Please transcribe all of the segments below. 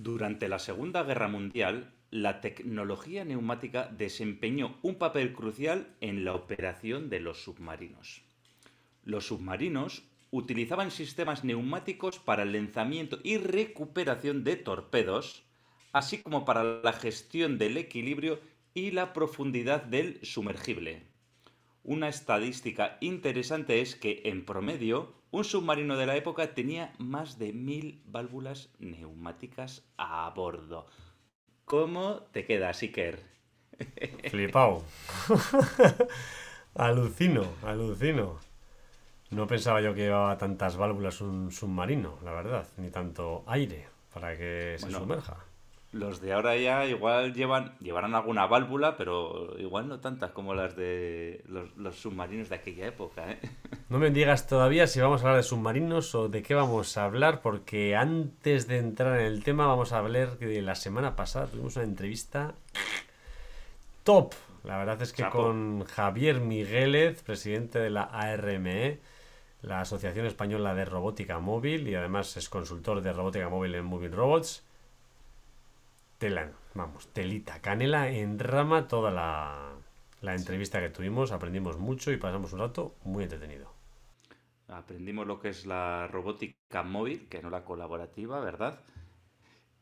Durante la Segunda Guerra Mundial, la tecnología neumática desempeñó un papel crucial en la operación de los submarinos. Los submarinos utilizaban sistemas neumáticos para el lanzamiento y recuperación de torpedos, así como para la gestión del equilibrio y la profundidad del sumergible. Una estadística interesante es que, en promedio, un submarino de la época tenía más de mil válvulas neumáticas a bordo. ¿Cómo te quedas, Iker? Flipao. alucino, alucino. No pensaba yo que llevaba tantas válvulas un submarino, la verdad, ni tanto aire para que se sumerja. Los de ahora ya igual llevan llevarán alguna válvula, pero igual no tantas como las de los, submarinos de aquella época. ¿eh? No me digas todavía si vamos a hablar de submarinos o de qué vamos a hablar, porque antes de entrar en el tema vamos a hablar de la semana pasada tuvimos una entrevista top. La verdad es que con Javier Migueles, presidente de la ARME, la Asociación Española de Robótica Móvil, y además es consultor de robótica móvil en Moving Robots. Tela, vamos, telita, canela en rama toda la, la entrevista que tuvimos, aprendimos mucho y pasamos un rato muy entretenido. Aprendimos lo que es la robótica móvil, que no la colaborativa, ¿verdad?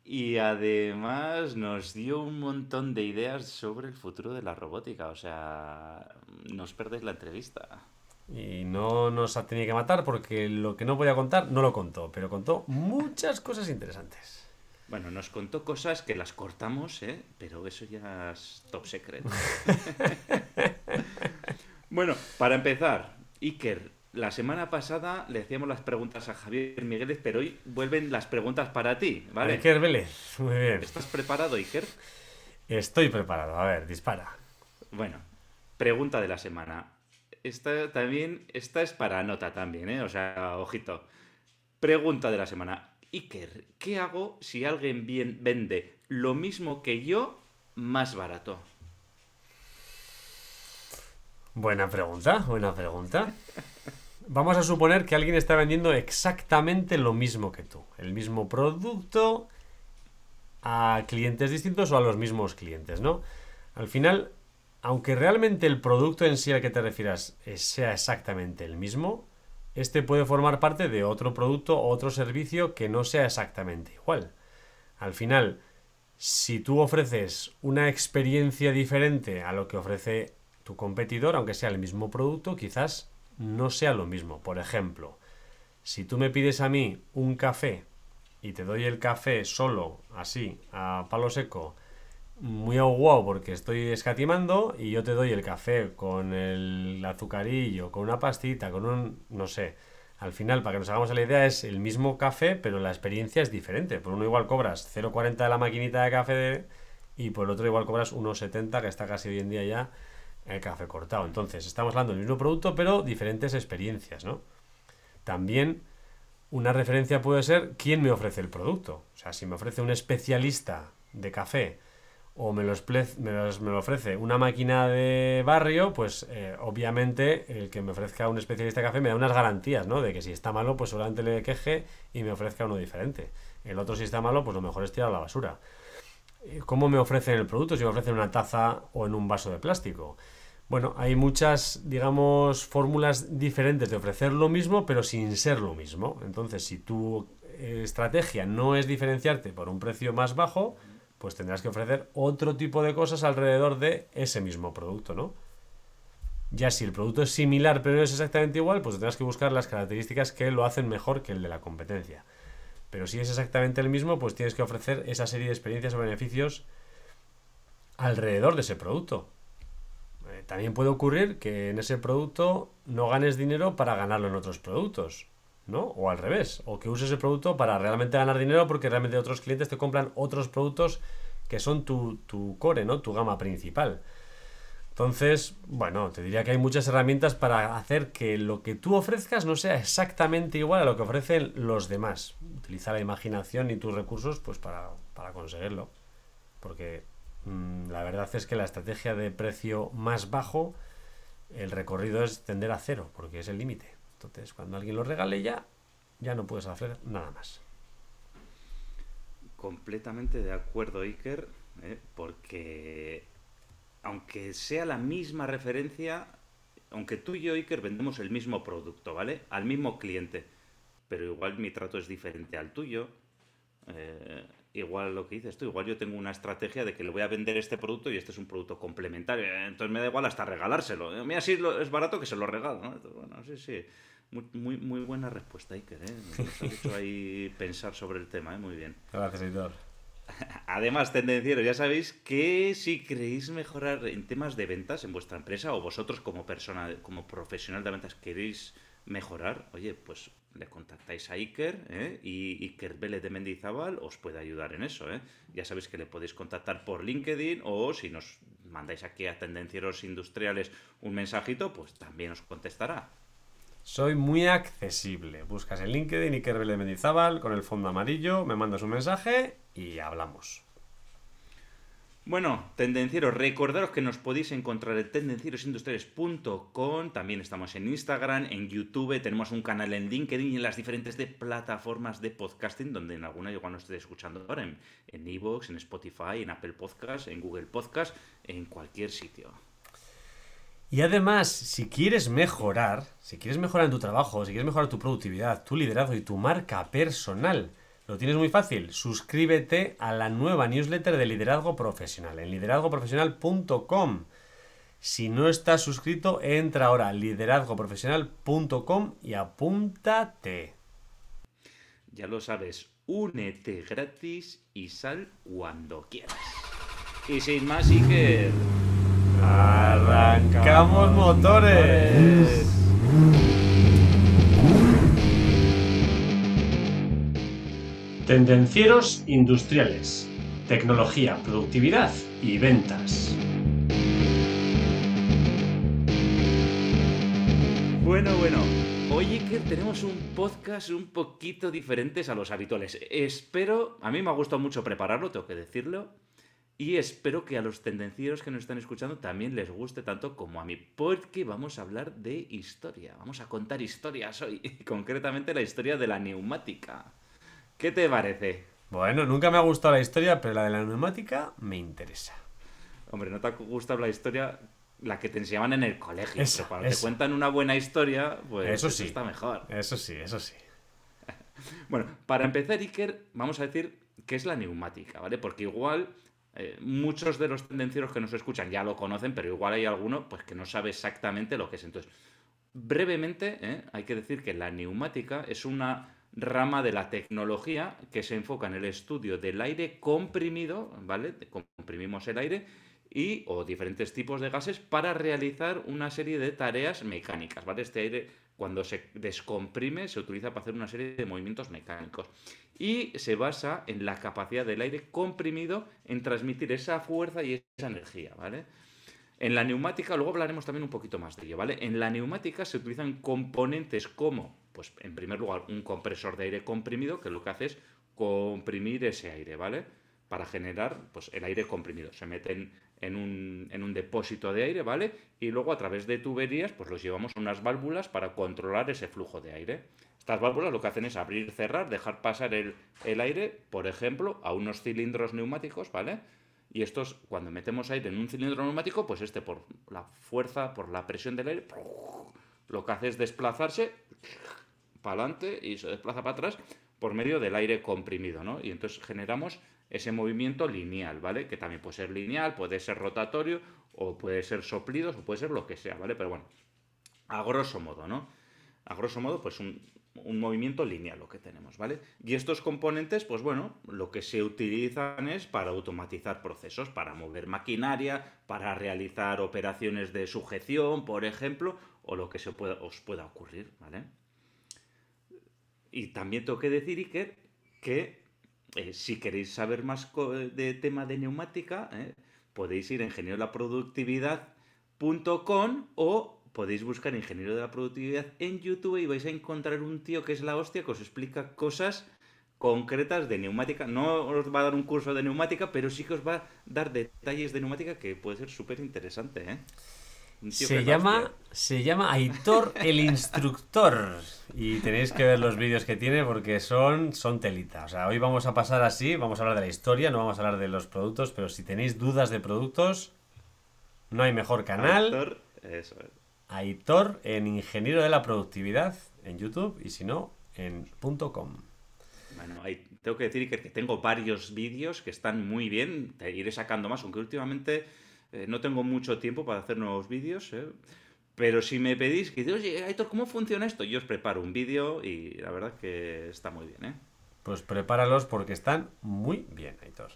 Y además nos dio un montón de ideas sobre el futuro de la robótica. O sea, no os perdéis la entrevista. Y no nos ha tenido que matar porque lo que no podía contar no lo contó, pero contó muchas cosas interesantes. Bueno, nos contó cosas que las cortamos, ¿eh? pero eso ya es top secret. bueno, para empezar, Iker, la semana pasada le hacíamos las preguntas a Javier Migueles, pero hoy vuelven las preguntas para ti, ¿vale? Iker Vélez, muy bien. ¿Estás preparado, Iker? Estoy preparado, a ver, dispara. Bueno, pregunta de la semana. Esta también, esta es para nota también, ¿eh? O sea, ojito. Pregunta de la semana. Iker, ¿qué hago si alguien vende lo mismo que yo más barato? Buena pregunta, buena pregunta. Vamos a suponer que alguien está vendiendo exactamente lo mismo que tú, el mismo producto a clientes distintos o a los mismos clientes, ¿no? Al final, aunque realmente el producto en sí al que te refieras eh, sea exactamente el mismo, este puede formar parte de otro producto o otro servicio que no sea exactamente igual. Al final, si tú ofreces una experiencia diferente a lo que ofrece tu competidor, aunque sea el mismo producto, quizás no sea lo mismo. Por ejemplo, si tú me pides a mí un café y te doy el café solo, así, a palo seco, muy guau porque estoy escatimando y yo te doy el café con el azucarillo, con una pastita, con un, no sé. Al final, para que nos hagamos la idea, es el mismo café, pero la experiencia es diferente. Por uno igual cobras 0,40 de la maquinita de café y por el otro igual cobras 1,70, que está casi hoy en día ya el café cortado. Entonces, estamos hablando del mismo producto, pero diferentes experiencias, ¿no? También una referencia puede ser quién me ofrece el producto. O sea, si me ofrece un especialista de café o me lo, me, lo, ofrece una máquina de barrio, pues eh, obviamente el que me ofrezca un especialista de café me da unas garantías, ¿no? De que si está malo, pues solamente le queje y me ofrezca uno diferente. El otro si está malo, pues lo mejor es tirar a la basura. Eh, ¿Cómo me ofrecen el producto? Si me ofrecen una taza o en un vaso de plástico. Bueno, hay muchas, digamos, fórmulas diferentes de ofrecer lo mismo, pero sin ser lo mismo. Entonces, si tu eh, estrategia no es diferenciarte por un precio más bajo, pues tendrás que ofrecer otro tipo de cosas alrededor de ese mismo producto, ¿no? Ya si el producto es similar pero no es exactamente igual, pues tendrás que buscar las características que lo hacen mejor que el de la competencia. Pero si es exactamente el mismo, pues tienes que ofrecer esa serie de experiencias o beneficios alrededor de ese producto. Eh, también puede ocurrir que en ese producto no ganes dinero para ganarlo en otros productos. ¿No? O al revés, o que uses el producto para realmente ganar dinero porque realmente otros clientes te compran otros productos que son tu, tu core, ¿no? Tu gama principal. Entonces, bueno, te diría que hay muchas herramientas para hacer que lo que tú ofrezcas no sea exactamente igual a lo que ofrecen los demás. Utiliza la imaginación y tus recursos pues para, conseguirlo. Porque mm, la verdad es que la estrategia de precio más bajo, el recorrido es tender a cero, porque es el límite. Entonces, cuando alguien lo regale ya, ya no puedes hacer nada más. Completamente de acuerdo, Iker, ¿eh? porque aunque sea la misma referencia, aunque tú y yo, Iker, vendemos el mismo producto, ¿vale? Al mismo cliente, pero igual mi trato es diferente al tuyo. Eh, igual lo que dices tú, igual yo tengo una estrategia de que le voy a vender este producto y este es un producto complementario, entonces me da igual hasta regalárselo. Mira, si es barato que se lo regalo, ¿no? bueno, sí, sí. Muy, muy, buena respuesta, Iker, ¿eh? Hecho ahí pensar sobre el tema, ¿eh? Muy bien. Gracias, editor. Además, tendencieros, ya sabéis que si queréis mejorar en temas de ventas en vuestra empresa o vosotros como persona, como profesional de ventas queréis mejorar, oye, pues le contactáis a Iker ¿eh? y Iker Vélez de Mendizábal os puede ayudar en eso. ¿eh? Ya sabéis que le podéis contactar por LinkedIn o si nos mandáis aquí a Tendencieros Industriales un mensajito, pues también os contestará. Soy muy accesible. Buscas en LinkedIn Iker Vélez de Mendizábal con el fondo amarillo, me mandas un mensaje y hablamos. Bueno, tendencieros, recordaros que nos podéis encontrar en tendencierosindustriales.com, también estamos en Instagram, en YouTube, tenemos un canal en LinkedIn y en las diferentes de plataformas de podcasting, donde en alguna igual nos estéis escuchando ahora, en Evox, en, en Spotify, en Apple Podcast, en Google Podcast, en cualquier sitio. Y además, si quieres mejorar, si quieres mejorar en tu trabajo, si quieres mejorar tu productividad, tu liderazgo y tu marca personal, lo tienes muy fácil. Suscríbete a la nueva newsletter de Liderazgo Profesional en liderazgoprofesional.com. Si no estás suscrito, entra ahora a liderazgoprofesional.com y apúntate. Ya lo sabes, únete gratis y sal cuando quieras. Y sin más, que ¡Arrancamos motores! Tendencieros industriales, tecnología, productividad y ventas. Bueno, bueno, Oye, que tenemos un podcast un poquito diferentes a los habituales. Espero, a mí me ha gustado mucho prepararlo, tengo que decirlo. Y espero que a los tendencieros que nos están escuchando también les guste tanto como a mí, porque vamos a hablar de historia. Vamos a contar historias hoy, concretamente la historia de la neumática. ¿Qué te parece? Bueno, nunca me ha gustado la historia, pero la de la neumática me interesa. Hombre, no te ha gustado la historia la que te enseñaban en el colegio. pero cuando te cuentan una buena historia, pues eso, sí. está mejor. Eso sí, eso sí. bueno, para empezar, Iker, vamos a decir qué es la neumática, ¿vale? Porque igual eh, muchos de los tendencieros que nos escuchan ya lo conocen, pero igual hay alguno pues, que no sabe exactamente lo que es. Entonces, brevemente, ¿eh? hay que decir que la neumática es una rama de la tecnología que se enfoca en el estudio del aire comprimido, ¿vale? Comprimimos el aire y o diferentes tipos de gases para realizar una serie de tareas mecánicas, ¿vale? Este aire cuando se descomprime se utiliza para hacer una serie de movimientos mecánicos y se basa en la capacidad del aire comprimido en transmitir esa fuerza y esa energía, ¿vale? En la neumática, luego hablaremos también un poquito más de ello, ¿vale? En la neumática se utilizan componentes como pues en primer lugar, un compresor de aire comprimido, que lo que hace es comprimir ese aire, ¿vale? Para generar pues, el aire comprimido. Se meten en un, en un depósito de aire, ¿vale? Y luego a través de tuberías, pues los llevamos a unas válvulas para controlar ese flujo de aire. Estas válvulas lo que hacen es abrir, cerrar, dejar pasar el, el aire, por ejemplo, a unos cilindros neumáticos, ¿vale? Y estos, cuando metemos aire en un cilindro neumático, pues este por la fuerza, por la presión del aire, lo que hace es desplazarse para adelante y se desplaza para atrás por medio del aire comprimido, ¿no? Y entonces generamos ese movimiento lineal, ¿vale? Que también puede ser lineal, puede ser rotatorio, o puede ser soplidos, o puede ser lo que sea, ¿vale? Pero bueno, a grosso modo, ¿no? A grosso modo, pues un, un movimiento lineal lo que tenemos, ¿vale? Y estos componentes, pues bueno, lo que se utilizan es para automatizar procesos, para mover maquinaria, para realizar operaciones de sujeción, por ejemplo, o lo que se pueda, os pueda ocurrir, ¿vale? Y también tengo que decir, Iker, que eh, si queréis saber más de tema de neumática, eh, podéis ir a ingenioelaproductividad.com o podéis buscar ingeniero de la productividad en YouTube y vais a encontrar un tío que es la hostia que os explica cosas concretas de neumática. No os va a dar un curso de neumática, pero sí que os va a dar detalles de neumática que puede ser súper interesante. ¿eh? se llama, se llama Aitor el Instructor. Y tenéis que ver los vídeos que tiene porque son, son telita. O sea, hoy vamos a pasar así, vamos a hablar de la historia, no vamos a hablar de los productos, pero si tenéis dudas de productos, no hay mejor canal. Aitor, eso es. Aitor en Ingeniero de la Productividad en YouTube y si no, en .com. Bueno, tengo que decir que, que tengo varios vídeos que están muy bien. Te iré sacando más, aunque últimamente eh, no tengo mucho tiempo para hacer nuevos vídeos. ¿eh? Pero si me pedís que, oye, Aitor, ¿cómo funciona esto? Yo os preparo un vídeo y la verdad que está muy bien, ¿eh? Pues prepáralos porque están muy bien, Aitor.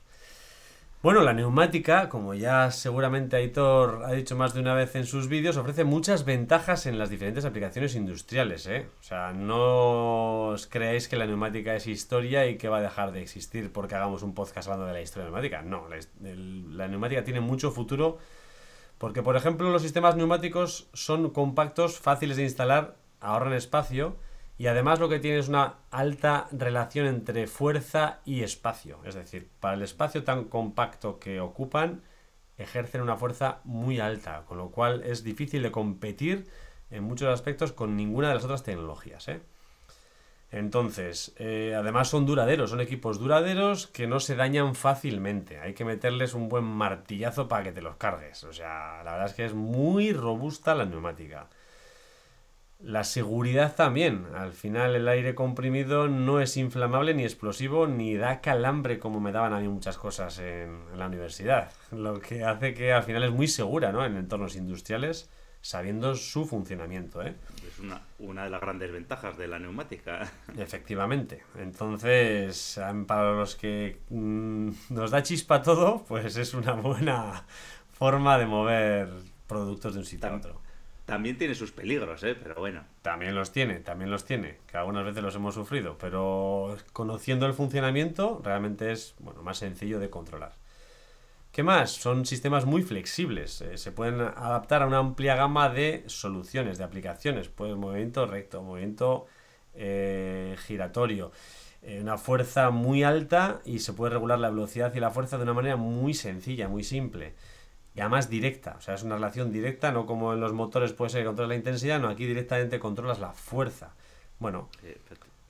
Bueno, la neumática, como ya seguramente Aitor ha dicho más de una vez en sus vídeos, ofrece muchas ventajas en las diferentes aplicaciones industriales. ¿eh? O sea, no os creáis que la neumática es historia y que va a dejar de existir porque hagamos un podcast hablando de la historia neumática. No, la, neumática tiene mucho futuro porque, por ejemplo, los sistemas neumáticos son compactos, fáciles de instalar, ahorran espacio y además lo que tiene es una alta relación entre fuerza y espacio. Es decir, para el espacio tan compacto que ocupan, ejercen una fuerza muy alta, con lo cual es difícil de competir en muchos aspectos con ninguna de las otras tecnologías. ¿eh? Entonces, eh, además son duraderos, son equipos duraderos que no se dañan fácilmente. Hay que meterles un buen martillazo para que te los cargues. O sea, la verdad es que es muy robusta la neumática. La seguridad también. Al final el aire comprimido no es inflamable ni explosivo ni da calambre como me daban a mí muchas cosas en, en la universidad. Lo que hace que al final es muy segura ¿no? en entornos industriales sabiendo su funcionamiento. ¿eh? Es una, una, de las grandes ventajas de la neumática. Efectivamente. Entonces, para los que mmm, nos da chispa todo, pues es una buena forma de mover productos de un sitio a otro. También tiene sus peligros, ¿eh? pero bueno. También los tiene, también los tiene, que algunas veces los hemos sufrido, pero conociendo el funcionamiento realmente es bueno, más sencillo de controlar. ¿Qué más? Son sistemas muy flexibles, eh, se pueden adaptar a una amplia gama de soluciones, de aplicaciones, pues movimiento recto, movimiento eh, giratorio, eh, una fuerza muy alta y se puede regular la velocidad y la fuerza de una manera muy sencilla, muy simple y además directa, o sea, es una relación directa, no como en los motores puede ser que controlas la intensidad, no, aquí directamente controlas la fuerza. Bueno.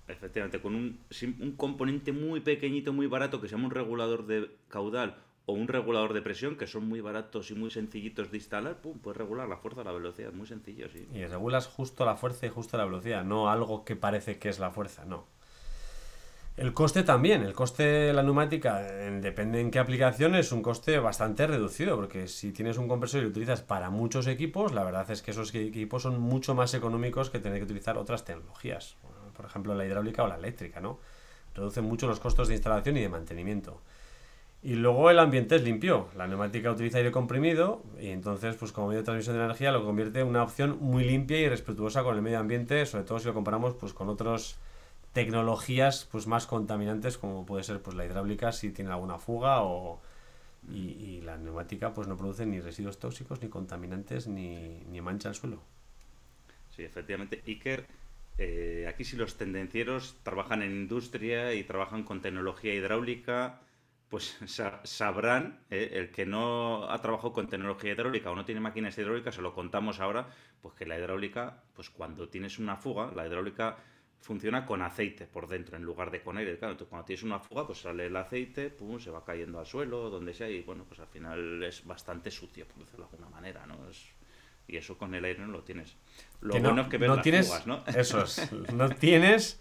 Efectivamente, con un, un componente muy pequeñito, muy barato, que se llama un regulador de caudal o un regulador de presión, que son muy baratos y muy sencillitos de instalar, pum, puedes regular la fuerza, la velocidad, muy sencillo, sí. Y regulas justo la fuerza y justo la velocidad, no algo que parece que es la fuerza, no. El coste también, el coste de la neumática, depende en qué aplicación, es un coste bastante reducido, porque si tienes un compresor y lo utilizas para muchos equipos, la verdad es que esos equipos son mucho más económicos que tener que utilizar otras tecnologías, por ejemplo la hidráulica o la eléctrica, ¿no? Reducen mucho los costos de instalación y de mantenimiento. Y luego el ambiente es limpio. La neumática utiliza aire comprimido y entonces, pues como medio de transmisión de energía, lo convierte en una opción muy limpia y respetuosa con el medio ambiente, sobre todo si lo comparamos pues con otras tecnologías pues más contaminantes como puede ser pues la hidráulica si tiene alguna fuga o y, la neumática pues no produce ni residuos tóxicos ni contaminantes ni, ni mancha el suelo. Sí, efectivamente. Iker, eh, aquí si los tendencieros trabajan en industria y trabajan con tecnología hidráulica, pues sabrán, eh, el que no ha trabajado con tecnología hidráulica o no tiene máquinas hidráulicas, se lo contamos ahora, pues que la hidráulica, pues cuando tienes una fuga, la hidráulica funciona con aceite por dentro en lugar de con aire. Claro, cuando tienes una fuga, pues sale el aceite, pum, se va cayendo al suelo, donde sea, y bueno, pues al final es bastante sucio, por decirlo de alguna manera, ¿no? Es, y eso con el aire no lo tienes. Lo que bueno no, es que ves no las tienes, fugas, ¿no? Eso es, no tienes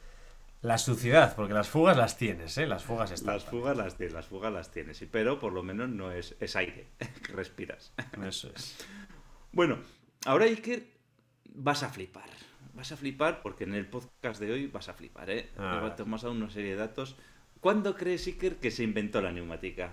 la suciedad, porque las fugas las tienes, ¿eh? Las fugas están. Las fugas las tienes, las fugas las tienes, pero por lo menos no es, es aire que respiras. Eso es. Bueno, ahora Iker, vas a flipar. Vas a flipar porque en el podcast de hoy vas a flipar, ¿eh? Ah. Hemos dado una serie de datos. ¿Cuándo crees, Iker, que se inventó la neumática?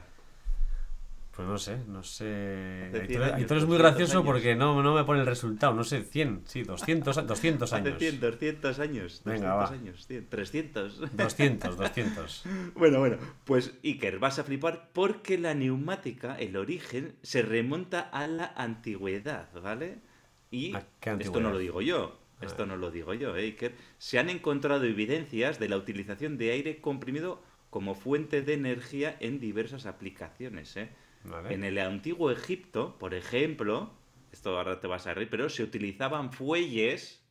Pues no sé, no sé. Y 100 tú, eres muy 200 gracioso años. porque no, no me pone el resultado, no sé, 100, sí, 200, 200 Hace años. 100, 200 años. 200 Venga, va. años, 100, 300. 200, 200. Bueno, bueno, pues Iker, vas a flipar porque la neumática, el origen, se remonta a la antigüedad, ¿vale? Y ¿A qué esto no lo digo yo, esto no lo digo yo, ¿eh, Iker. Se han encontrado evidencias de la utilización de aire comprimido como fuente de energía en diversas aplicaciones, ¿eh? Vale. En el antiguo Egipto, por ejemplo, esto ahora te vas a reír, pero se utilizaban fuelles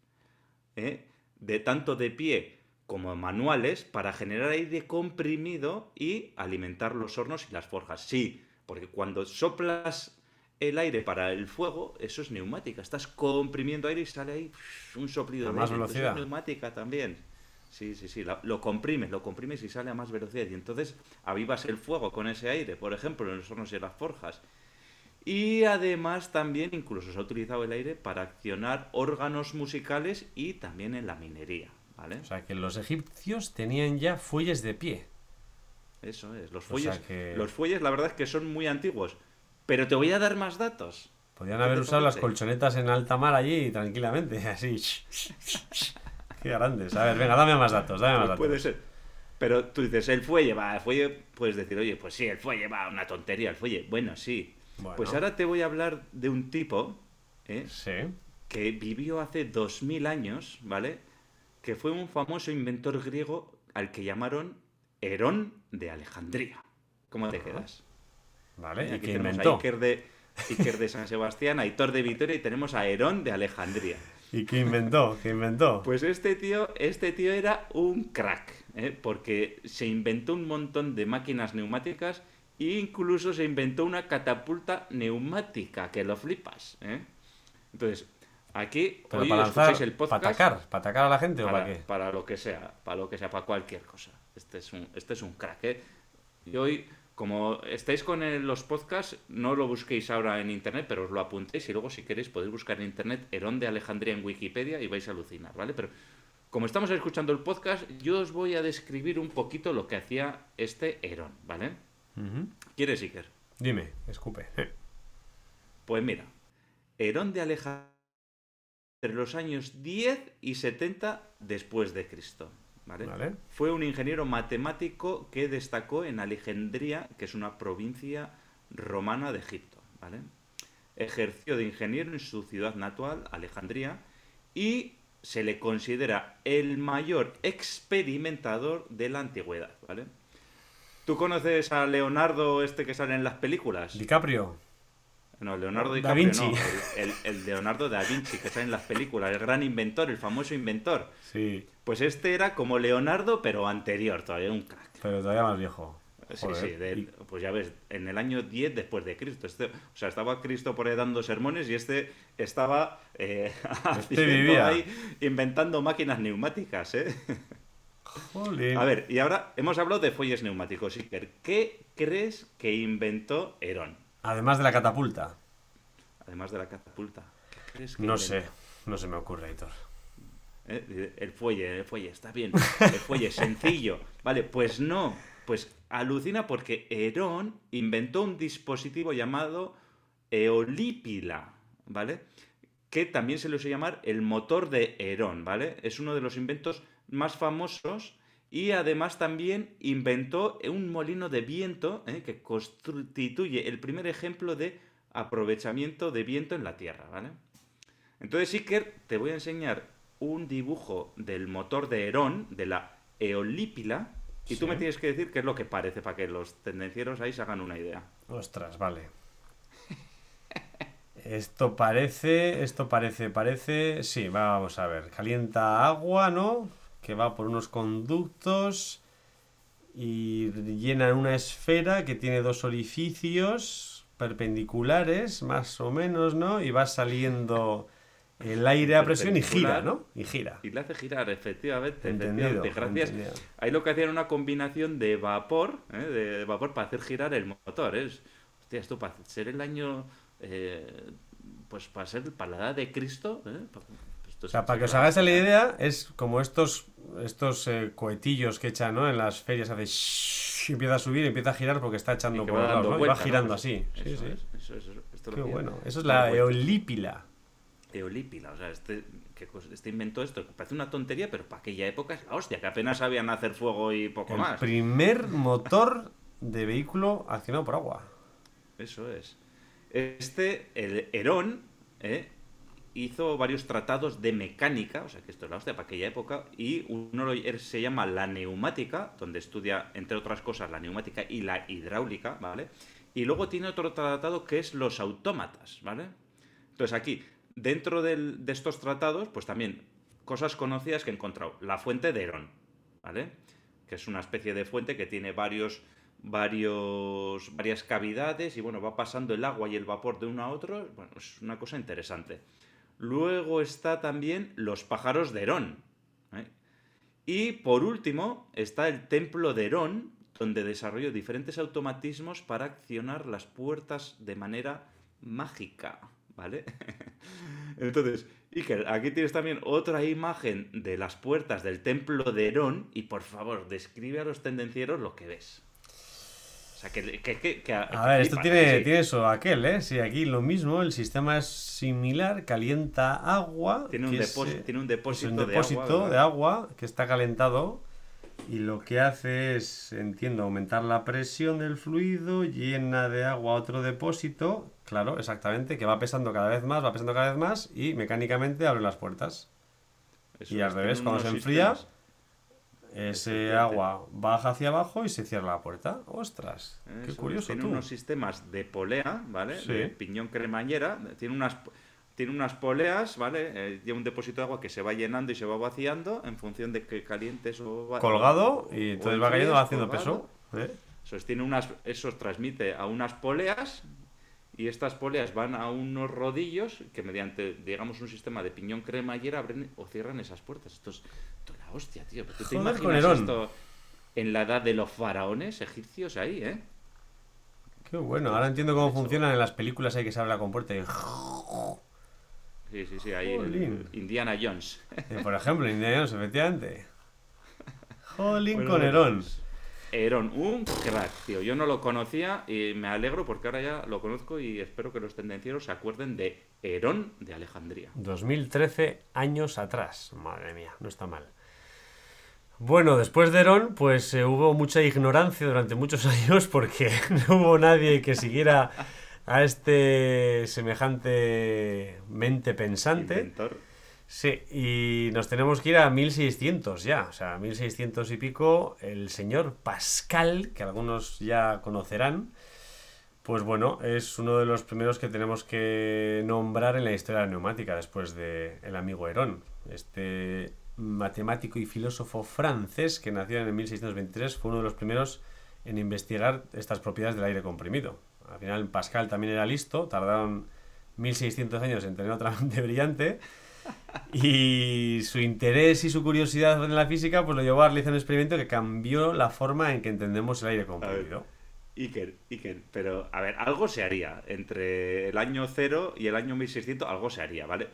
¿eh? de tanto de pie como manuales para generar aire comprimido y alimentar los hornos y las forjas. Sí, porque cuando soplas el aire para el fuego, eso es neumática. Estás comprimiendo aire y sale ahí un soplido A de más aire. Entonces velocidad. es neumática también. Sí, sí, sí. lo comprimes, lo comprimes y sale a más velocidad. Y entonces avivas el fuego con ese aire, por ejemplo, en los hornos y en las forjas. Y además también incluso se ha utilizado el aire para accionar órganos musicales y también en la minería. ¿Vale? O sea que los egipcios tenían ya fuelles de pie. Eso es. Los O sea fuelles, que- los fuelles, la verdad es que son muy antiguos. Pero te voy a dar más datos. Podían ¿Qué haber usado las parece? colchonetas en alta mar allí tranquilamente, así. Qué grandes. A ver, venga, dame más datos, dame más Pues datos. puede ser. Pero tú dices, el fuelle va, el fuelle, puedes decir, oye, pues sí, el fuelle va, una tontería, el fuelle. Bueno, sí. Bueno. Pues ahora te voy a hablar de un tipo ¿eh? Sí. que vivió hace 2000 años, ¿vale? Que fue un famoso inventor griego al que llamaron Herón de Alejandría. ¿Cómo te quedas? Vale, ¿y Aquí tenemos inventó? a Iker de, Iker de San Sebastián, a Aitor de Vitoria y tenemos a Herón de Alejandría. ¿Y qué inventó? ¿Qué inventó? Pues este tío, este tío era un crack, ¿eh? porque se inventó un montón de máquinas neumáticas e incluso se inventó una catapulta neumática, que lo flipas. ¿eh? Entonces, aquí Pero hoy para lanzar, el podcast para atacar, para atacar a la gente o para, para qué? para lo que sea, para lo que sea, para cualquier cosa. Este es un, este es un crack. ¿eh? Y hoy, como estáis con el- los podcasts, no lo busquéis ahora en internet, pero os lo apuntéis y luego si queréis podéis buscar en internet Herón de Alejandría en Wikipedia y vais a alucinar, ¿vale? Pero como estamos escuchando el podcast, yo os voy a describir un poquito lo que hacía este Herón, ¿vale? Ujú. ¿Quieres, Iker? Dime, escupe. Pues mira, Herón de Alejandría entre los años 10 y 70 después de Cristo, ¿vale? Vale. Fue un ingeniero matemático que destacó en Alejandría, que es una provincia romana de Egipto. ¿vale? Ejerció de ingeniero en su ciudad natal, Alejandría, y se le considera el mayor experimentador de la antigüedad. ¿vale? ¿Tú conoces a Leonardo este que sale en las películas? DiCaprio. No, Leonardo Da DiCaprio Vinci. no, el, Leonardo da Vinci que sale en las películas, el gran inventor, el famoso inventor. Sí, Pues este era como Leonardo, pero anterior, todavía un crack. pero todavía más viejo. Sí, Joder. sí, de- pues ya ves, en el año 10 después de Cristo. Este, o sea, estaba Cristo por ahí dando sermones y este estaba eh, Este vivía. ahí, inventando máquinas neumáticas, ¿eh? Jolín. A ver, y ahora hemos hablado de fuelles neumáticos, Iker. ¿Qué crees que inventó Herón? Además de la catapulta. Además de la catapulta. ¿Qué crees que No sé, no se me ocurre, Hitor. ¿Eh? El fuelle, el fuelle, está bien. El fuelle, sencillo. Vale, pues no. Pues alucina porque Herón inventó un dispositivo llamado eolípila, ¿vale? Que también se le suele llamar el motor de Herón, ¿vale? Es uno de los inventos más famosos y además también inventó un molino de viento ¿eh? que constituye el primer ejemplo de aprovechamiento de viento en la Tierra, ¿vale? Entonces, Iker, te voy a enseñar un dibujo del motor de Herón, de la eolípila, y tú Sí. me tienes que decir qué es lo que parece para que los tendencieros ahí se hagan una idea. Ostras, vale. Esto parece, esto parece, parece. Sí, vamos a ver. Calienta agua, ¿no? Que va por unos conductos y llena una esfera que tiene dos orificios perpendiculares, más o menos, ¿no? Y va saliendo el aire a presión y gira. ¿no? Y gira. Y le hace girar, efectivamente. Entendido, efectivamente. Gracias. entendido. Ahí lo que hacían era una combinación de vapor, ¿eh? de vapor para hacer girar el motor. Es, hostia, esto para ser el año, eh, pues para ser para la edad de Cristo. ¿eh? Pa- esto O sea, para que os hagáis la idea, es como estos, estos eh, cohetillos que echan, ¿no? En las ferias hace shhh, empieza a subir, y empieza a girar porque está echando por dando ¿no? Y va girando así. Sí, eso sí. es, eso es, eso- esto es Qué lo bueno. Eso es la eolípila. Eolípila, o sea, este, que este inventó esto, que parece una tontería, pero para aquella época hostia, que apenas sabían hacer fuego y poco El más. primer motor de vehículo accionado por agua. Eso es. Este, el Herón, ¿eh? Hizo varios tratados de mecánica, o sea que esto es la hostia para aquella época, y uno er, se llama la neumática, donde estudia, entre otras cosas, la neumática y la hidráulica, ¿vale? Y luego tiene otro tratado que es los autómatas, ¿vale? Entonces aquí, dentro de estos tratados, pues también cosas conocidas que he encontrado. La fuente de Herón, ¿vale? Que es una especie de fuente que tiene varios, varios, varias cavidades y bueno, va pasando el agua y el vapor de uno a otro. Bueno, es una cosa interesante. Luego está también los pájaros de Herón. ¿eh? Y por último está el templo de Herón, donde desarrolló diferentes automatismos para accionar las puertas de manera mágica, ¿vale? Entonces, Iker, aquí tienes también otra imagen de las puertas del templo de Herón y por favor, describe a los tendencieros lo que ves. O sea, que... que, que- que- A ver, esto tiene, sí. tiene eso, aquel, ¿eh? Sí, aquí lo mismo, el sistema es similar, calienta agua. Tiene un, es, depósito, eh, tiene un es depósito, un de depósito agua. de agua que está calentado y lo que hace es, entiendo, aumentar la presión del fluido, llena de agua otro depósito, claro, exactamente, que va pesando cada vez más, va pesando cada vez más y mecánicamente abre las puertas. Eso Y al es, revés, cuando se enfría, sistemas. Ese agua baja hacia abajo y se cierra la puerta. ¡Ostras! ¡Qué Eso, curioso Tiene tú! unos sistemas de polea, ¿vale? Sí. De piñón cremallera. Tiene unas, tiene unas poleas, ¿vale? Eh, lleva un depósito de agua que se va llenando y se va vaciando en función de que calientes o... va- Colgado y entonces va cayendo, va haciendo colgado. peso. ¿eh? Eso es, tiene unas, eso transmite a unas poleas y estas poleas van a unos rodillos que mediante, digamos, un sistema de piñón cremallera abren o cierran esas puertas. Esto es, esto es la hostia, tío. ¿Tú te Joder, con imaginas Herón. esto en la edad de los faraones egipcios ahí, eh? Qué bueno, ahora entiendo cómo funcionan en las películas ahí que se abre la compuerta y... Sí, sí, sí, ahí el- Jolín. Indiana Jones. Eh, Por ejemplo, Indiana Jones, efectivamente. Jolín Bueno, con Herón. pues, Herón, un crack, tío. Yo no lo conocía y me alegro porque ahora ya lo conozco y espero que los tendencieros se acuerden de Herón de Alejandría. 2013 años atrás. Madre mía, no está mal. Bueno, después de Herón, pues eh, hubo mucha ignorancia durante muchos años porque no hubo nadie que siguiera a este semejante mente pensante. Inventor. Sí, y nos tenemos que ir a 1600 ya, o sea, 1600 y pico, el señor Pascal, que algunos ya conocerán, pues bueno, es uno de los primeros que tenemos que nombrar en la historia de la neumática después de el amigo Herón, este matemático y filósofo francés que nació en el 1623, fue uno de los primeros en investigar estas propiedades del aire comprimido. Al final Pascal también era listo, tardaron 1600 años en tener otra mente brillante. Y su interés y su curiosidad en la física pues lo llevó a realizar un experimento que cambió la forma en que entendemos el aire comprimido. Iker, Iker, pero a ver, algo se haría. Entre el año 0 y el año 1600, algo se haría, ¿vale?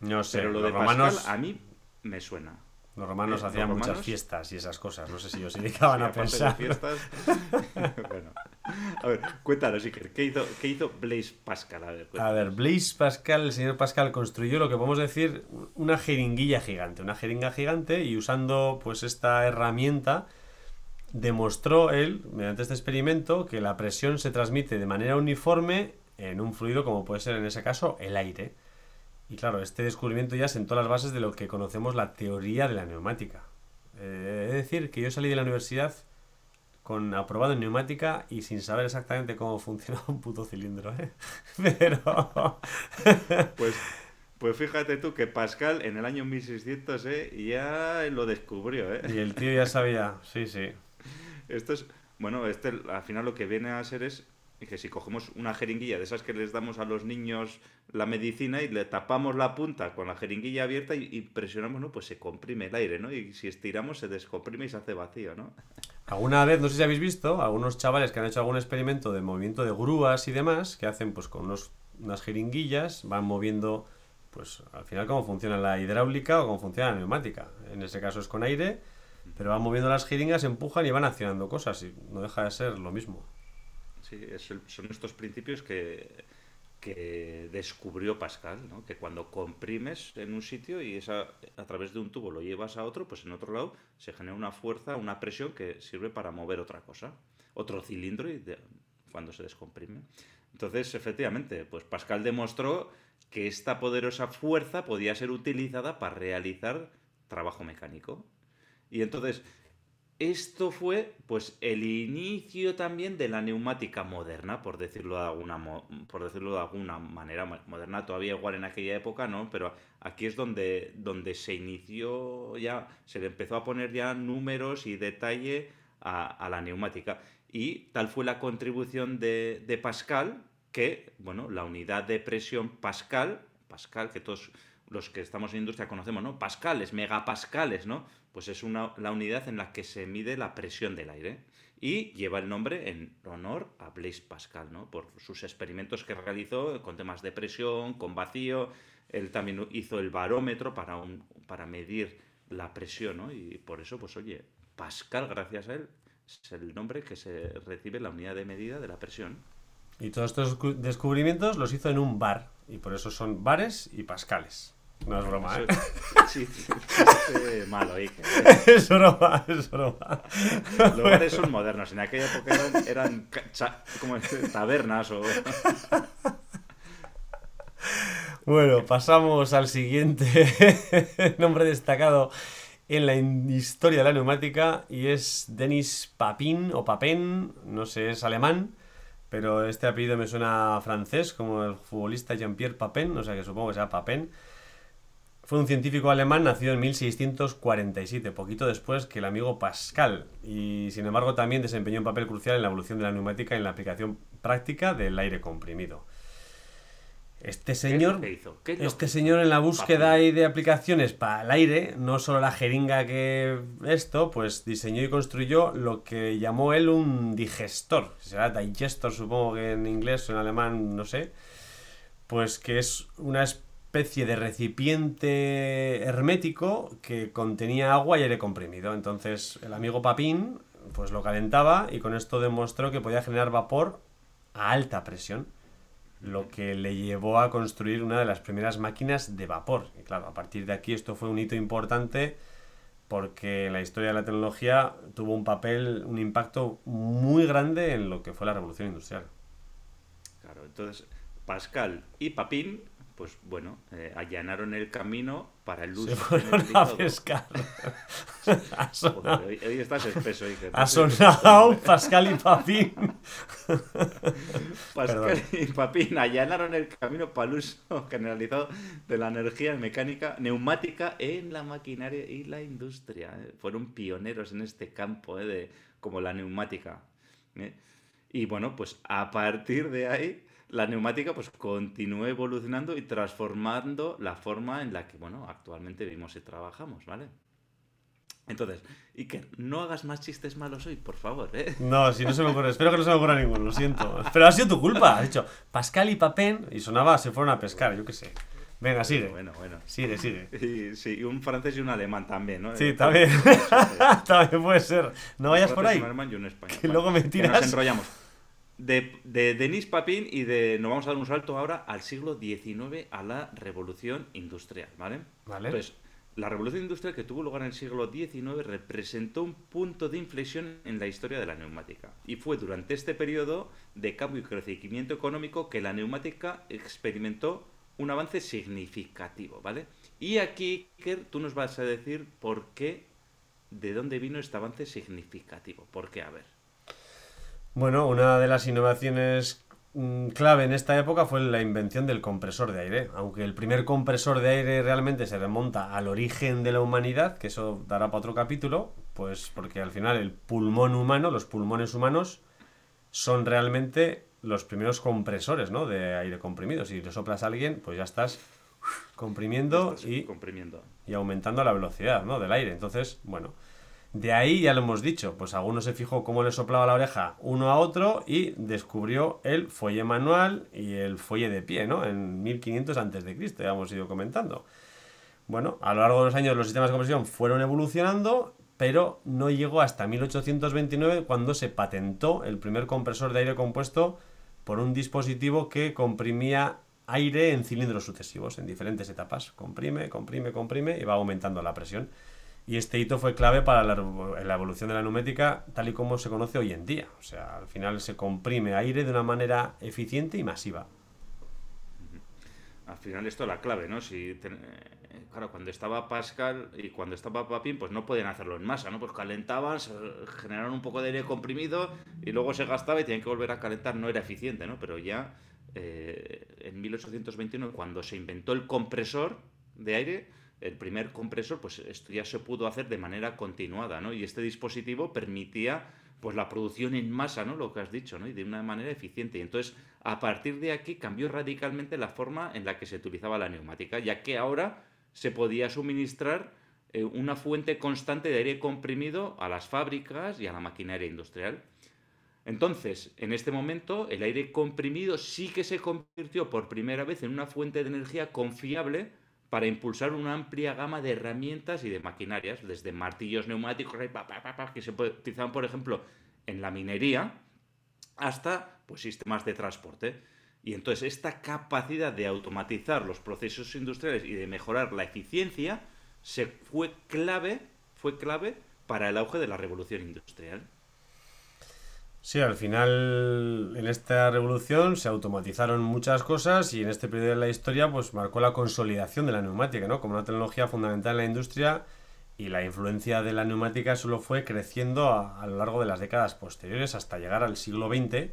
No sé, pero lo los de romanos, Pascal a mí me suena. los romanos eh, los hacían muchas fiestas y esas cosas. No sé si ellos se dedicaban Sí, a aparte de pensar. fiestas. bueno. A ver, cuéntanos, Iker, ¿qué hizo, qué hizo Blaise Pascal? A ver, A ver, Blaise Pascal, el señor Pascal construyó lo que podemos decir una jeringuilla gigante, una jeringa gigante y usando pues esta herramienta demostró él, mediante este experimento, que la presión se transmite de manera uniforme en un fluido como puede ser en ese caso el aire. Y claro, este descubrimiento ya sentó las bases de lo que conocemos la teoría de la neumática. Eh, he de decir que yo salí de la universidad con aprobado en neumática y sin saber exactamente cómo funcionaba un puto cilindro, ¿eh? Pero... Pues, pues fíjate tú que Pascal en el año 1600 ¿eh? ya lo descubrió. ¿eh? Y el tío ya sabía, sí, sí. Esto es, bueno, este al final lo que viene a ser es que si cogemos una jeringuilla de esas que les damos a los niños la medicina y le tapamos la punta con la jeringuilla abierta y, y presionamos, ¿no? Pues se comprime el aire, ¿no? Y si estiramos se descomprime y se hace vacío, ¿no? Alguna vez, no sé si habéis visto, algunos chavales que han hecho algún experimento de movimiento de grúas y demás, que hacen pues con unos, unas jeringuillas, van moviendo, pues al final cómo funciona la hidráulica o cómo funciona la neumática. En ese caso es con aire, pero van moviendo las jeringas, empujan y van accionando cosas y no deja de ser lo mismo. Sí, es el- son estos principios que, que descubrió Pascal, ¿no? Que cuando comprimes en un sitio y a través de un tubo lo llevas a otro, pues en otro lado se genera una fuerza, una presión que sirve para mover otra cosa, otro cilindro y cuando se descomprime. Entonces, efectivamente, pues Pascal demostró que esta poderosa fuerza podía ser utilizada para realizar trabajo mecánico. Y entonces, esto fue pues el inicio también de la neumática moderna, por decirlo de alguna por decirlo de alguna manera moderna, todavía igual en aquella época, ¿no? Pero aquí es donde, donde se inició ya, se le empezó a poner ya números y detalle a, la neumática. Y tal fue la contribución de, Pascal, que, bueno, la unidad de presión Pascal, Pascal, que todos los que estamos en industria conocemos, ¿no? Pascales, megapascales, ¿no? Pues es una, la unidad en la que se mide la presión del aire. Y lleva el nombre en honor a Blaise Pascal, ¿no? Por sus experimentos que realizó con temas de presión, con vacío. Él también hizo el barómetro para, un, para medir la presión, ¿no? Y por eso, pues oye, Pascal, gracias a él, es el nombre que se recibe la unidad de medida de la presión. Y todos estos descubrimientos los hizo en un bar. Y por eso son bares y pascales. No es broma, ¿eh? Sí, sí, es malo, Ike. Es broma, es broma. Los bares son modernos. En aquella época eran, eran como tabernas o... Bueno, pasamos al siguiente nombre destacado en la historia de la neumática y es Denis Papin o Papin, no sé, es alemán pero este apellido me suena francés, como el futbolista Jean-Pierre Papin, o sea que supongo que sea Papin. Fue un científico alemán nacido en 1647, poquito después que el amigo Pascal, y sin embargo también desempeñó un papel crucial en la evolución de la neumática y en la aplicación práctica del aire comprimido. Este señor, este señor en la búsqueda y de aplicaciones para el aire, no solo la jeringa que esto, pues diseñó y construyó lo que llamó él un digestor. Será digestor, supongo que en inglés o en alemán, no sé. Pues que es una especie de recipiente hermético que contenía agua y aire comprimido. Entonces el amigo Papín pues lo calentaba y con esto demostró que podía generar vapor a alta presión lo que le llevó a construir una de las primeras máquinas de vapor. Y claro, a partir de aquí esto fue un hito importante porque la historia de la tecnología tuvo un papel, un impacto muy grande en lo que fue la revolución industrial. Claro, entonces Pascal y Papin pues bueno, eh, allanaron el camino para el uso. Se fueron a pescar. ha sonado, hoy, estás espeso. ha sonado Pascal y Papín. Pascal y Papín allanaron el camino para el uso generalizado de la energía mecánica neumática en la maquinaria y la industria. Eh. Fueron pioneros en este campo, eh, de, como la neumática. Y bueno, pues a partir de ahí la neumática pues continúa evolucionando y transformando la forma en la que, bueno, actualmente vivimos y trabajamos, ¿vale? Entonces, Iker, no hagas más chistes malos hoy, por favor, ¿eh? No, si no se me ocurre. Espero que no se me ocurra ninguno, lo siento. Pero ha sido tu culpa. Has dicho Pascal y Papén y sonaba, se fueron a pescar, yo qué sé. Venga, sigue. Bueno, bueno. Sigue, sigue. Y, sí, un francés y un alemán también, ¿no? Sí, también. también puede ser. No vayas por ahí. Un alemán y un español. Que luego me tiras. Que nos enrollamos de, de Denis Papin y de. Nos vamos a dar un salto ahora al siglo XIX, a la revolución industrial, ¿vale? Vale. Pues la revolución industrial que tuvo lugar en el siglo XIX representó un punto de inflexión en la historia de la neumática. Y fue durante este periodo de cambio y crecimiento económico que la neumática experimentó un avance significativo, ¿vale? Y aquí, Iker, tú nos vas a decir por qué, de dónde vino este avance significativo. ¿Por qué? A ver. Bueno, una de las innovaciones mm, clave en esta época fue la invención del compresor de aire. Aunque el primer compresor de aire realmente se remonta al origen de la humanidad, que eso dará para otro capítulo, pues porque al final el pulmón humano, los pulmones humanos, son realmente los primeros compresores ¿no? de aire comprimido. Si le soplas a alguien, pues ya estás comprimiendo, y, comprimiendo. y aumentando la velocidad ¿no? del aire. Entonces, bueno, de ahí ya lo hemos dicho, pues alguno se fijó cómo le soplaba la oreja uno a otro y descubrió el fuelle manual y el fuelle de pie, ¿no? En 1500 a.C., ya hemos ido comentando. Bueno, a lo largo de los años los sistemas de compresión fueron evolucionando, pero no llegó hasta 1829 cuando se patentó el primer compresor de aire compuesto por un dispositivo que comprimía aire en cilindros sucesivos, en diferentes etapas. Comprime, comprime, comprime y va aumentando la presión. Y este hito fue clave para la, evolución de la neumática tal y como se conoce hoy en día. O sea, al final se comprime aire de una manera eficiente y masiva. Al final esto es la clave, ¿no? Si eh, claro, cuando estaba Pascal y cuando estaba Papin, pues no podían hacerlo en masa, ¿no? Pues calentaban, generaron un poco de aire comprimido y luego se gastaba y tenían que volver a calentar. No era eficiente, ¿no? Pero ya eh, en 1821, cuando se inventó el compresor de aire, el primer compresor, pues esto ya se pudo hacer de manera continuada, ¿no? Y este dispositivo permitía pues la producción en masa, ¿no? Lo que has dicho, ¿no? Y de una manera eficiente. Y entonces, a partir de aquí cambió radicalmente la forma en la que se utilizaba la neumática, ya que ahora se podía suministrar eh, una fuente constante de aire comprimido a las fábricas y a la maquinaria industrial. Entonces, en este momento, el aire comprimido sí que se convirtió por primera vez en una fuente de energía confiable para impulsar una amplia gama de herramientas y de maquinarias, desde martillos neumáticos que se utilizaban, por ejemplo, en la minería, hasta pues, sistemas de transporte. Y entonces esta capacidad de automatizar los procesos industriales y de mejorar la eficiencia se fue clave, fue clave para el auge de la revolución industrial. Sí, al final en esta revolución se automatizaron muchas cosas y en este periodo de la historia pues marcó la consolidación de la neumática, ¿no? Como una tecnología fundamental en la industria y la influencia de la neumática solo fue creciendo a, lo largo de las décadas posteriores hasta llegar al siglo XX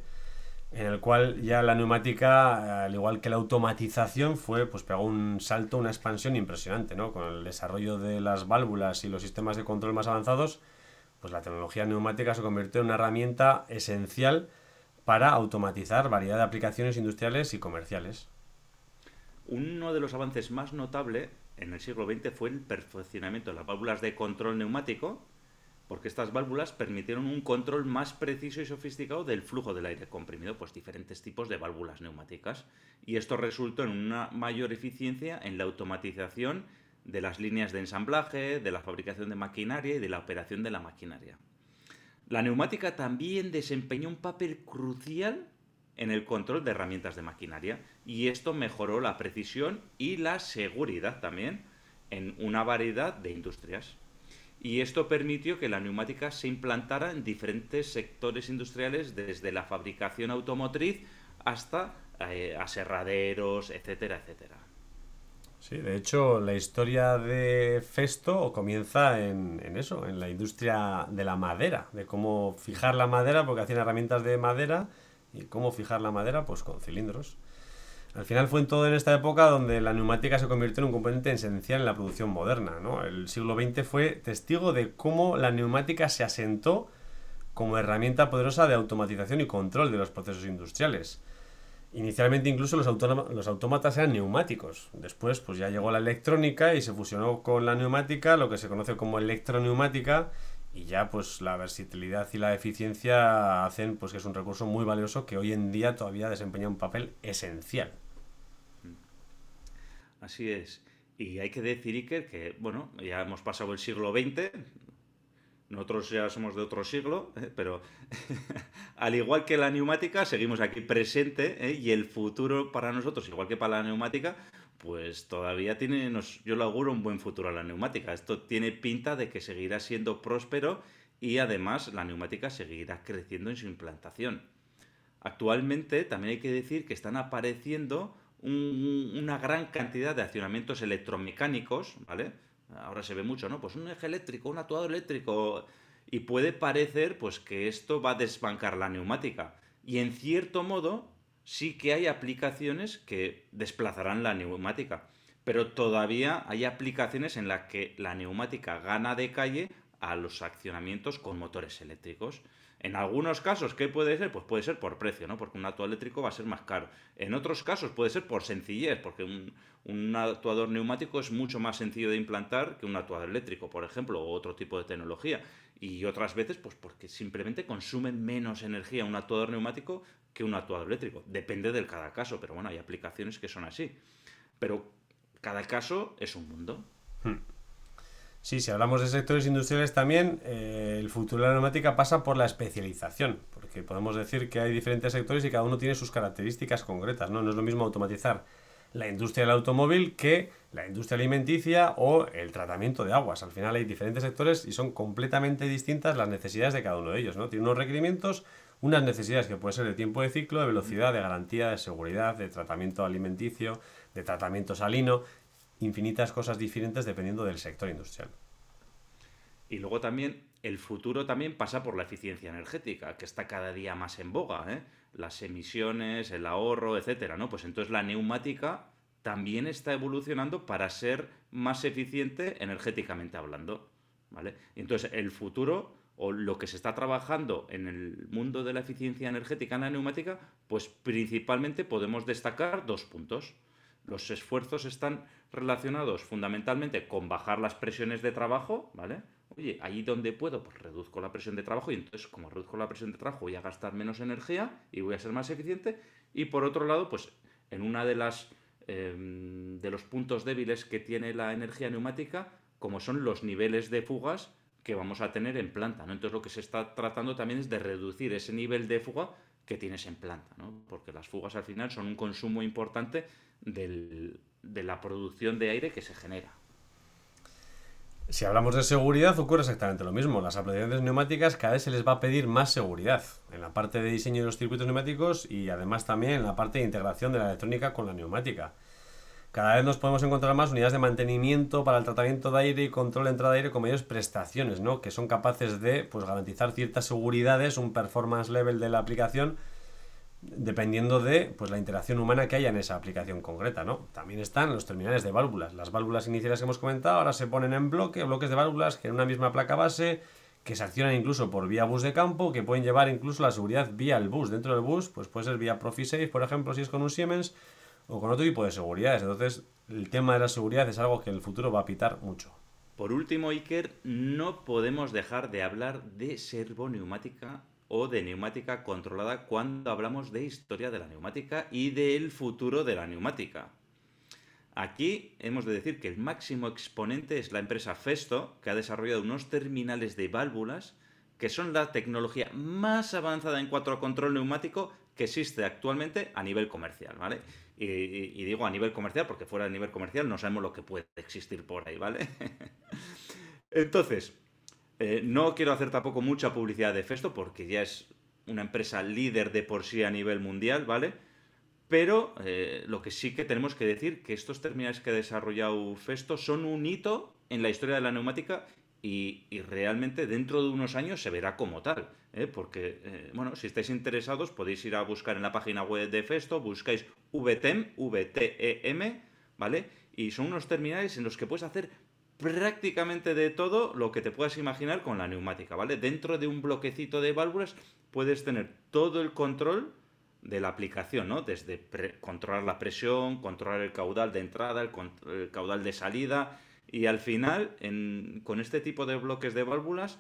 en el cual ya la neumática, al igual que la automatización, fue, pues pegó un salto, una expansión impresionante, ¿no? Con el desarrollo de las válvulas y los sistemas de control más avanzados, pues la tecnología neumática se convirtió en una herramienta esencial para automatizar variedad de aplicaciones industriales y comerciales. Uno de los avances más notables en el siglo XX fue el perfeccionamiento de las válvulas de control neumático, porque estas válvulas permitieron un control más preciso y sofisticado del flujo del aire comprimido, pues diferentes tipos de válvulas neumáticas. Y esto resultó en una mayor eficiencia en la automatización de las líneas de ensamblaje, de la fabricación de maquinaria y de la operación de la maquinaria. La neumática también desempeñó un papel crucial en el control de herramientas de maquinaria y esto mejoró la precisión y la seguridad también en una variedad de industrias. Y esto permitió que la neumática se implantara en diferentes sectores industriales, desde la fabricación automotriz hasta eh, aserraderos, etcétera, etcétera. Sí, de hecho, la historia de Festo comienza en, eso, en la industria de la madera, de cómo fijar la madera, porque hacían herramientas de madera, y cómo fijar la madera, pues con cilindros. Al final fue en todo en esta época donde la neumática se convirtió en un componente esencial en la producción moderna. ¿no? El siglo XX fue testigo de cómo la neumática se asentó como herramienta poderosa de automatización y control de los procesos industriales. Inicialmente incluso los, autómatas eran neumáticos. Después pues ya llegó la electrónica y se fusionó con la neumática, lo que se conoce como electroneumática, y ya pues la versatilidad y la eficiencia hacen pues que es un recurso muy valioso que hoy en día todavía desempeña un papel esencial. Así es. Y hay que decir, Iker, que bueno, ya hemos pasado el siglo XX, nosotros ya somos de otro siglo, ¿eh? pero al igual que la neumática, seguimos aquí presente ¿eh? y el futuro para nosotros, igual que para la neumática, pues todavía tiene, yo le auguro un buen futuro a la neumática. Esto tiene pinta de que seguirá siendo próspero y además la neumática seguirá creciendo en su implantación. Actualmente también hay que decir que están apareciendo una gran cantidad de accionamientos electromecánicos, ¿vale? Ahora se ve mucho, ¿no? Pues un eje eléctrico, un actuador eléctrico. Y puede parecer pues que esto va a desbancar la neumática. Y en cierto modo sí que hay aplicaciones que desplazarán la neumática. Pero todavía hay aplicaciones en las que la neumática gana de calle a los accionamientos con motores eléctricos. En algunos casos, ¿qué puede ser? Pues puede ser por precio, ¿no? Porque un actuador eléctrico va a ser más caro. En otros casos puede ser por sencillez, porque un, actuador neumático es mucho más sencillo de implantar que un actuador eléctrico, por ejemplo, o otro tipo de tecnología. Y otras veces, pues porque simplemente consume menos energía un actuador neumático que un actuador eléctrico. Depende del cada caso, pero bueno, hay aplicaciones que son así. Pero cada caso es un mundo. Hmm. Sí, si hablamos de sectores industriales también, eh, el futuro de la neumática pasa por la especialización, porque podemos decir que hay diferentes sectores y cada uno tiene sus características concretas, ¿no? No es lo mismo automatizar la industria del automóvil que la industria alimenticia o el tratamiento de aguas. Al final hay diferentes sectores y son completamente distintas las necesidades de cada uno de ellos, ¿no? Tiene unos requerimientos, unas necesidades que pueden ser de tiempo de ciclo, de velocidad, de garantía, de seguridad, de tratamiento alimenticio, de tratamiento salino, infinitas cosas diferentes dependiendo del sector industrial. Y luego también el futuro también pasa por la eficiencia energética, que está cada día más en boga, ¿eh? las emisiones, el ahorro, etcétera, ¿no? Pues entonces la neumática también está evolucionando para ser más eficiente energéticamente hablando, ¿vale? Entonces el futuro o lo que se está trabajando en el mundo de la eficiencia energética en la neumática, pues principalmente podemos destacar dos puntos. Los esfuerzos están relacionados fundamentalmente con bajar las presiones de trabajo, ¿vale? Oye, ahí donde puedo, pues reduzco la presión de trabajo y entonces como reduzco la presión de trabajo voy a gastar menos energía y voy a ser más eficiente. Y por otro lado, pues en una de las em, de los puntos débiles que tiene la energía neumática, como son los niveles de fugas que vamos a tener en planta. ¿no? Entonces lo que se está tratando también es de reducir ese nivel de fuga que tienes en planta, ¿no? porque las fugas al final son un consumo importante del, de la producción de aire que se genera. Si hablamos de seguridad, ocurre exactamente lo mismo. Las aplicaciones neumáticas cada vez se les va a pedir más seguridad en la parte de diseño de los circuitos neumáticos y además también en la parte de integración de la electrónica con la neumática. Cada vez nos podemos encontrar más unidades de mantenimiento para el tratamiento de aire y control de entrada de aire con mayores prestaciones, ¿no? que son capaces de pues, garantizar ciertas seguridades, un performance level de la aplicación, dependiendo de pues, la interacción humana que haya en esa aplicación concreta. ¿no? También están los terminales de válvulas. Las válvulas iniciales que hemos comentado ahora se ponen en bloque, bloques de válvulas que en una misma placa base, que se accionan incluso por vía bus de campo, que pueden llevar incluso la seguridad vía el bus. Dentro del bus, pues puede ser vía ProfiSafe, por ejemplo, si es con un Siemens, o con otro tipo de seguridades. Entonces, el tema de la seguridad es algo que en el futuro va a pitar mucho. Por último, Iker, no podemos dejar de hablar de servoneumática o de neumática controlada cuando hablamos de historia de la neumática y del futuro de la neumática. Aquí hemos de decir que el máximo exponente es la empresa Festo, que ha desarrollado unos terminales de válvulas que son la tecnología más avanzada en cuanto a control neumático que existe actualmente a nivel comercial, ¿vale? Y, digo a nivel comercial porque fuera de nivel comercial no sabemos lo que puede existir por ahí, ¿vale? Entonces, eh, no quiero hacer tampoco mucha publicidad de Festo porque ya es una empresa líder de por sí a nivel mundial, ¿vale? Pero eh, lo que sí que tenemos que decir que estos terminales que ha desarrollado Festo son un hito en la historia de la neumática y, realmente dentro de unos años se verá como tal. ¿eh? Porque, eh, bueno, si estáis interesados podéis ir a buscar en la página web de Festo, buscáis VTEM, VTEM, ¿vale? Y son unos terminales en los que puedes hacer prácticamente de todo lo que te puedas imaginar con la neumática, ¿vale? Dentro de un bloquecito de válvulas puedes tener todo el control de la aplicación, ¿no? Desde controlar la presión, controlar el caudal de entrada, el caudal de salida, y al final, con este tipo de bloques de válvulas,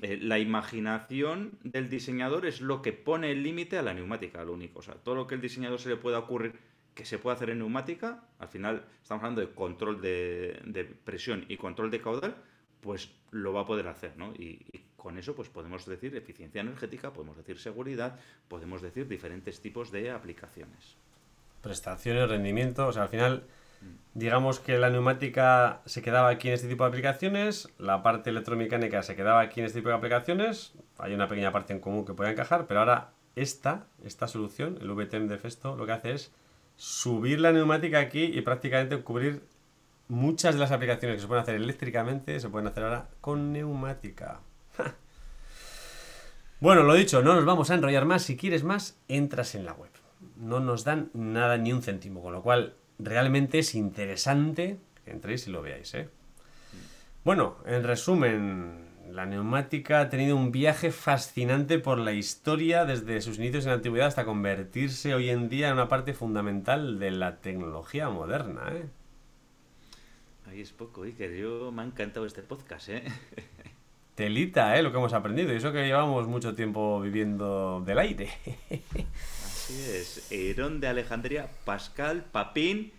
eh, la imaginación del diseñador es lo que pone el límite a la neumática, lo único. O sea, todo lo que el diseñador se le pueda ocurrir que se puede hacer en neumática, al final estamos hablando de control de, presión y control de caudal, pues lo va a poder hacer, ¿no? Y, y, con eso pues podemos decir eficiencia energética, podemos decir seguridad, podemos decir diferentes tipos de aplicaciones. Prestaciones, rendimiento, o sea, al final Digamos que la neumática se quedaba aquí en este tipo de aplicaciones, la parte electromecánica se quedaba aquí en este tipo de aplicaciones, hay una pequeña parte en común que puede encajar, pero ahora esta, esta solución, el VTM de Festo, lo que hace es subir la neumática aquí y prácticamente cubrir muchas de las aplicaciones que se pueden hacer eléctricamente, se pueden hacer ahora con neumática. bueno, lo dicho, no nos vamos a enrollar más, si quieres más, entras en la web. No nos dan nada ni un céntimo, con lo cual realmente es interesante que entréis y lo veáis. ¿eh? Bueno, en resumen, la neumática ha tenido un viaje fascinante por la historia desde sus inicios en la antigüedad hasta convertirse hoy en día en una parte fundamental de la tecnología moderna. ¿eh? Ahí es poco, Iker. Yo me ha encantado este podcast, ¿eh? Telita, ¿eh? Lo que hemos aprendido. Y eso que llevamos mucho tiempo viviendo del aire. Así es. Herón de Alejandría, Pascal, Papín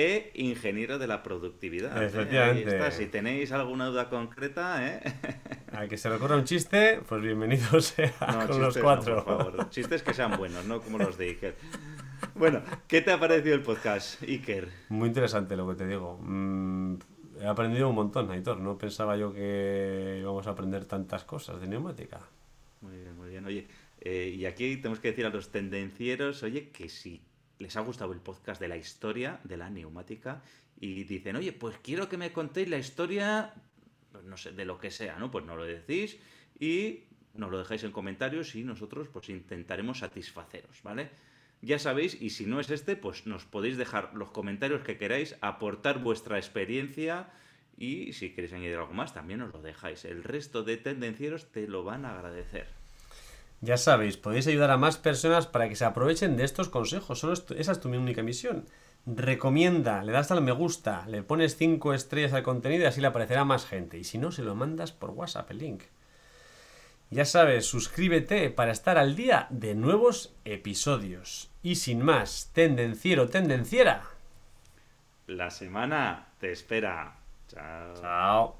e ingeniero de la productividad. ¿eh? Efectivamente. Si tenéis alguna duda concreta, ¿eh? A que se le ocurra un chiste, pues bienvenidos sea con los cuatro. por favor. Chistes que sean buenos, no como los de Iker. Bueno, ¿qué te ha parecido el podcast, Iker? Muy interesante lo que te digo. Mm, he aprendido un montón, Aitor. No pensaba yo que íbamos a aprender tantas cosas de neumática. Muy bien, muy bien. Oye, Eh, y aquí tenemos que decir a los tendencieros, oye, que si les ha gustado el podcast de la historia de la neumática y dicen, oye, pues quiero que me contéis la historia, pues no sé, de lo que sea, ¿no? Pues no lo decís y nos lo dejáis en comentarios y nosotros pues intentaremos satisfaceros, ¿vale? Ya sabéis, y si no es este, pues nos podéis dejar los comentarios que queráis, aportar vuestra experiencia y si queréis añadir algo más, también os lo dejáis. El resto de tendencieros te lo van a agradecer. Ya sabéis, podéis ayudar a más personas para que se aprovechen de estos consejos. Solo esa es tu única misión. Recomienda, le das al me gusta, le pones 5 estrellas al contenido y así le aparecerá más gente. Y si no, se lo mandas por WhatsApp el link. Ya sabes, suscríbete para estar al día de nuevos episodios. Y sin más, tendenciero, tendenciera. La semana te espera. Chao. Chao.